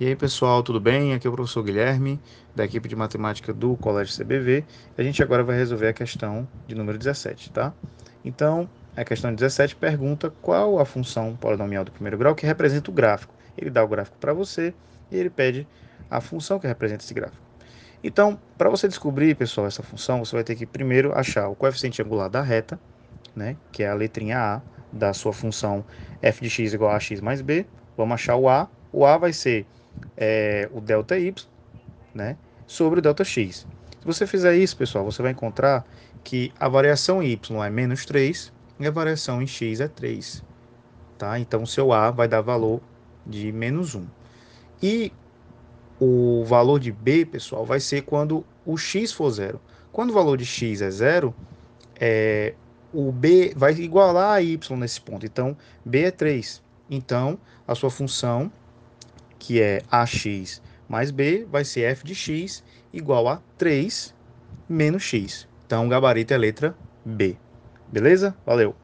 E aí pessoal, tudo bem? Aqui é o professor Guilherme, da equipe de matemática do Colégio CBV. A gente agora vai resolver a questão de número 17, tá? Então, a questão 17 pergunta qual a função polinomial do primeiro grau que representa o gráfico. Ele dá o gráfico para você e ele pede a função que representa esse gráfico. Então, para você descobrir, pessoal, essa função, você vai ter que primeiro achar o coeficiente angular da reta, né, que é a letrinha A da sua função f de x igual a x mais b. Vamos achar o A. O A vai ser é, o delta y, né, sobre o delta x. Se você fizer isso, pessoal, você vai encontrar que a variação em y é menos 3 e a variação em x é 3. Tá? Então, seu A vai dar valor de menos 1. E o valor de B, pessoal, vai ser quando o x for zero. Quando o valor de x é zero, é, o B vai igualar a y nesse ponto. Então, B é 3. Então, a sua função que é ax mais b, vai ser f de x igual a 3 menos x. Então, o gabarito é a letra B. Beleza? Valeu!